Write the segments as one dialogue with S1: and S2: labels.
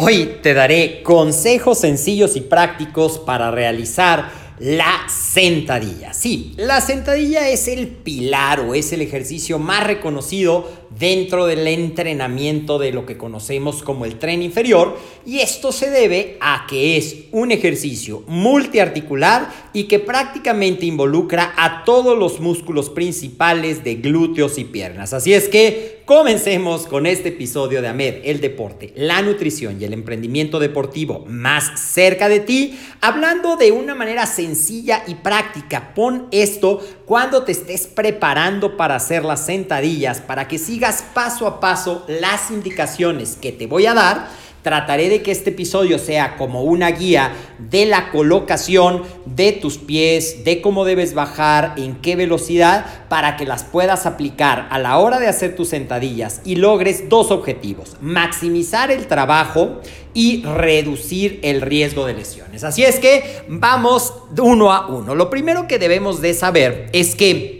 S1: Hoy te daré consejos sencillos y prácticos para realizar la sentadilla. Sí, la sentadilla es el pilar o es el ejercicio más reconocido dentro del entrenamiento de lo que conocemos como el tren inferior y esto se debe a que es un ejercicio multiarticular y que prácticamente involucra a todos los músculos principales de glúteos y piernas. Así es que comencemos con este episodio de AMED, el deporte, la nutrición y el emprendimiento deportivo más cerca de ti, hablando de una manera sencilla y práctica. Pon esto cuando te estés preparando para hacer las sentadillas, para que sigas paso a paso las indicaciones que te voy a dar. Trataré de que este episodio sea como una guía de la colocación de tus pies, de cómo debes bajar, en qué velocidad, para que las puedas aplicar a la hora de hacer tus sentadillas y logres dos objetivos, maximizar el trabajo y reducir el riesgo de lesiones. Así es que vamos uno a uno. Lo primero que debemos de saber es que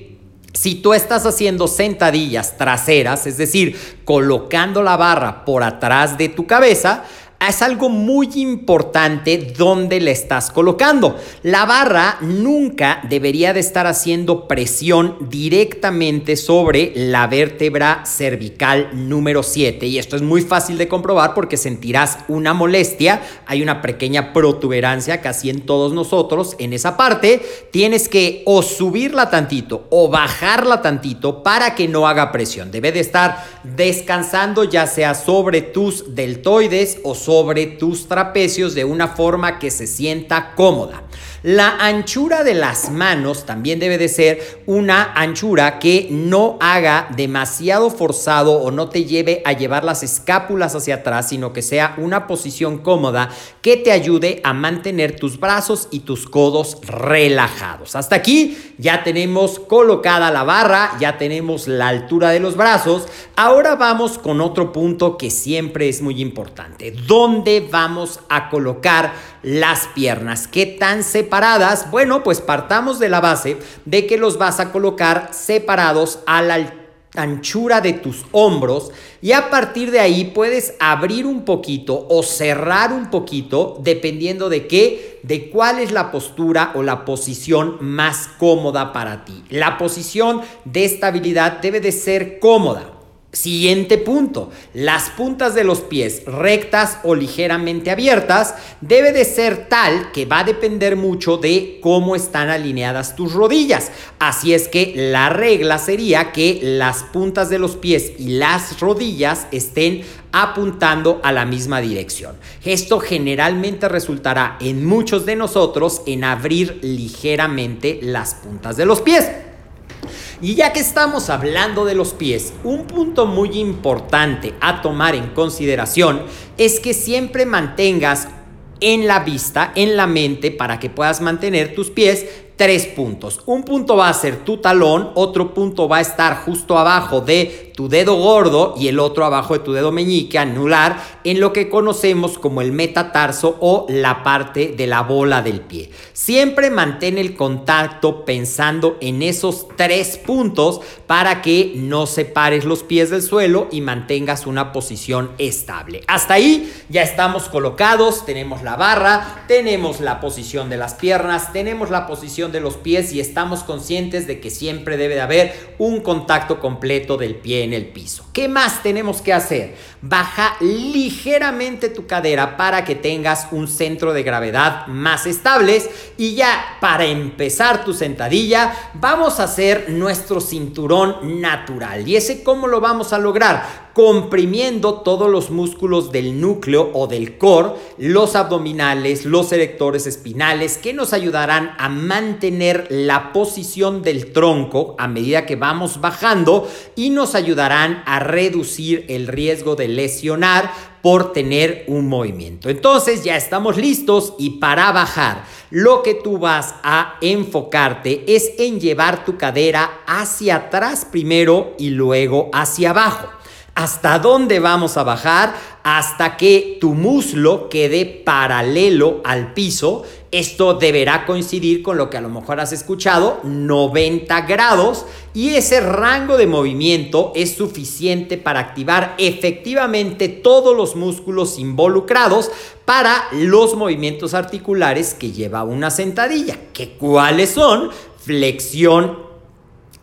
S1: si tú estás haciendo sentadillas traseras, es decir, colocando la barra por atrás de tu cabeza, es algo muy importante donde le estás colocando. La barra nunca debería de estar haciendo presión directamente sobre la vértebra cervical número 7 y esto es muy fácil de comprobar porque sentirás una molestia, hay una pequeña protuberancia casi en todos nosotros en esa parte, tienes que o subirla tantito o bajarla tantito para que no haga presión. Debe de estar descansando ya sea sobre tus deltoides o tus trapecios de una forma que se sienta cómoda. La anchura de las manos también debe de ser una anchura que no haga demasiado forzado o no te lleve a llevar las escápulas hacia atrás, sino que sea una posición cómoda que te ayude a mantener tus brazos y tus codos relajados. Hasta aquí ya tenemos colocada la barra, ya tenemos la altura de los brazos. Ahora vamos con otro punto que siempre es muy importante. ¿Dónde vamos a colocar las piernas? ¿Qué tan se bueno, pues partamos de la base de que los vas a colocar separados a la anchura de tus hombros y a partir de ahí puedes abrir un poquito o cerrar un poquito dependiendo de qué, de cuál es la postura o la posición más cómoda para ti. La posición de estabilidad debe de ser cómoda. Siguiente punto, las puntas de los pies rectas o ligeramente abiertas debe de ser tal que va a depender mucho de cómo están alineadas tus rodillas. Así es que la regla sería que las puntas de los pies y las rodillas estén apuntando a la misma dirección. Esto generalmente resultará en muchos de nosotros en abrir ligeramente las puntas de los pies. Y ya que estamos hablando de los pies, un punto muy importante a tomar en consideración es que siempre mantengas en la vista, en la mente, para que puedas mantener tus pies tres puntos. Un punto va a ser tu talón, otro punto va a estar justo abajo de tu dedo gordo y el otro abajo de tu dedo meñique anular en lo que conocemos como el metatarso o la parte de la bola del pie. Siempre mantén el contacto pensando en esos tres puntos para que no separes los pies del suelo y mantengas una posición estable. Hasta ahí ya estamos colocados, tenemos la barra, tenemos la posición de las piernas, tenemos la posición de los pies y estamos conscientes de que siempre debe de haber un contacto completo del pie el piso. ¿Qué más tenemos que hacer? Baja ligeramente tu cadera para que tengas un centro de gravedad más estable y ya para empezar tu sentadilla vamos a hacer nuestro cinturón natural. ¿Y ese cómo lo vamos a lograr? Comprimiendo todos los músculos del núcleo o del core, los abdominales, los erectores espinales, que nos ayudarán a mantener la posición del tronco a medida que vamos bajando y nos ayudarán a reducir el riesgo de lesionar por tener un movimiento. Entonces ya estamos listos y para bajar lo que tú vas a enfocarte es en llevar tu cadera hacia atrás primero y luego hacia abajo. ¿Hasta dónde vamos a bajar? Hasta que tu muslo quede paralelo al piso. Esto deberá coincidir con lo que a lo mejor has escuchado, 90 grados. Y ese rango de movimiento es suficiente para activar efectivamente todos los músculos involucrados para los movimientos articulares que lleva una sentadilla. ¿Que ¿Cuáles son? Flexión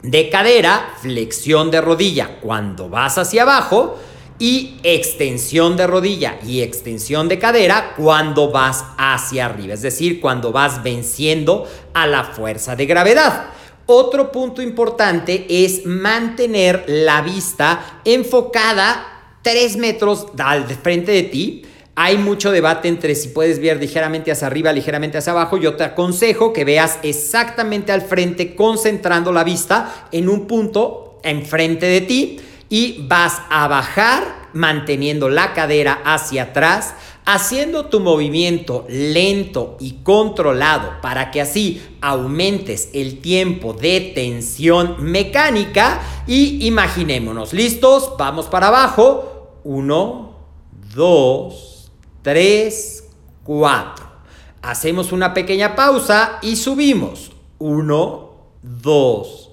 S1: de cadera, flexión de rodilla cuando vas hacia abajo y extensión de rodilla y extensión de cadera cuando vas hacia arriba, es decir, cuando vas venciendo a la fuerza de gravedad. Otro punto importante es mantener la vista enfocada 3 metros al frente de ti hay mucho debate entre si puedes ver ligeramente hacia arriba, ligeramente hacia abajo. Yo te aconsejo que veas exactamente al frente, concentrando la vista en un punto enfrente de ti y vas a bajar manteniendo la cadera hacia atrás, haciendo tu movimiento lento y controlado para que así aumentes el tiempo de tensión mecánica. Y imaginémonos, listos, vamos para abajo, uno, dos, 3, 4. Hacemos una pequeña pausa y subimos. 1, 2,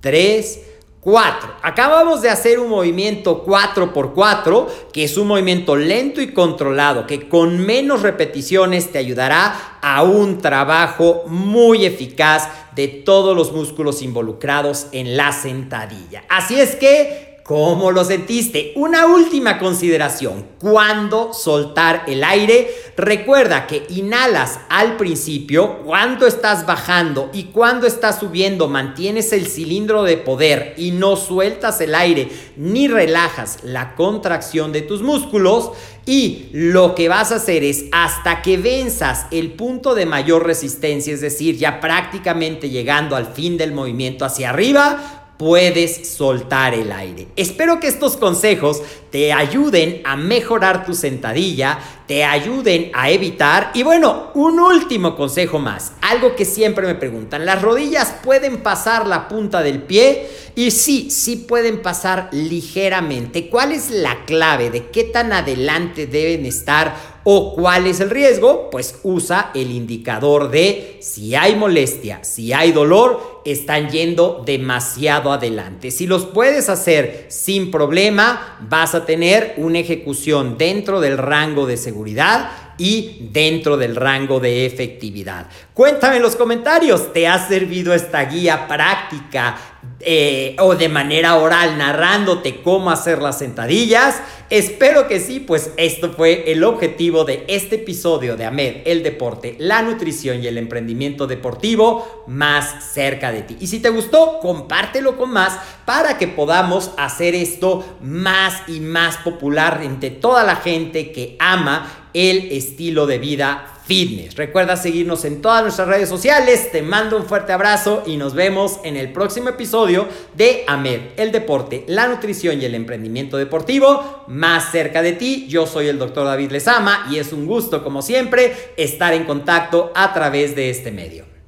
S1: 3, 4. Acabamos de hacer un movimiento 4x4, que es un movimiento lento y controlado, que con menos repeticiones te ayudará a un trabajo muy eficaz de todos los músculos involucrados en la sentadilla. Así es que ¿Cómo lo sentiste? Una última consideración. ¿Cuándo soltar el aire? Recuerda que inhalas al principio, cuando estás bajando y cuando estás subiendo, mantienes el cilindro de poder y no sueltas el aire ni relajas la contracción de tus músculos. Y lo que vas a hacer es hasta que venzas el punto de mayor resistencia, es decir, ya prácticamente llegando al fin del movimiento hacia arriba, puedes soltar el aire. Espero que estos consejos te ayuden a mejorar tu sentadilla, te ayuden a evitar. Y bueno, un último consejo más, algo que siempre me preguntan, ¿las rodillas pueden pasar la punta del pie? Y sí, sí pueden pasar ligeramente. ¿Cuál es la clave de qué tan adelante deben estar o cuál es el riesgo, pues usa el indicador de si hay molestia, si hay dolor, están yendo demasiado adelante. Si los puedes hacer sin problema, vas a tener una ejecución dentro del rango de seguridad y dentro del rango de efectividad. Cuéntame en los comentarios, ¿te ha servido esta guía práctica eh, o de manera oral narrándote cómo hacer las sentadillas? Espero que sí, pues esto fue el objetivo de este episodio de AMED, el deporte, la nutrición y el emprendimiento deportivo más cerca de ti. Y si te gustó, compártelo con más para que podamos hacer esto más y más popular entre toda la gente que ama el estilo de vida fitness. Recuerda seguirnos en todas nuestras redes sociales. Te mando un fuerte abrazo y nos vemos en el próximo episodio de AMED, el deporte, la nutrición y el emprendimiento deportivo más cerca de ti. Yo soy el doctor David Lezama y es un gusto, como siempre, estar en contacto a través de este medio.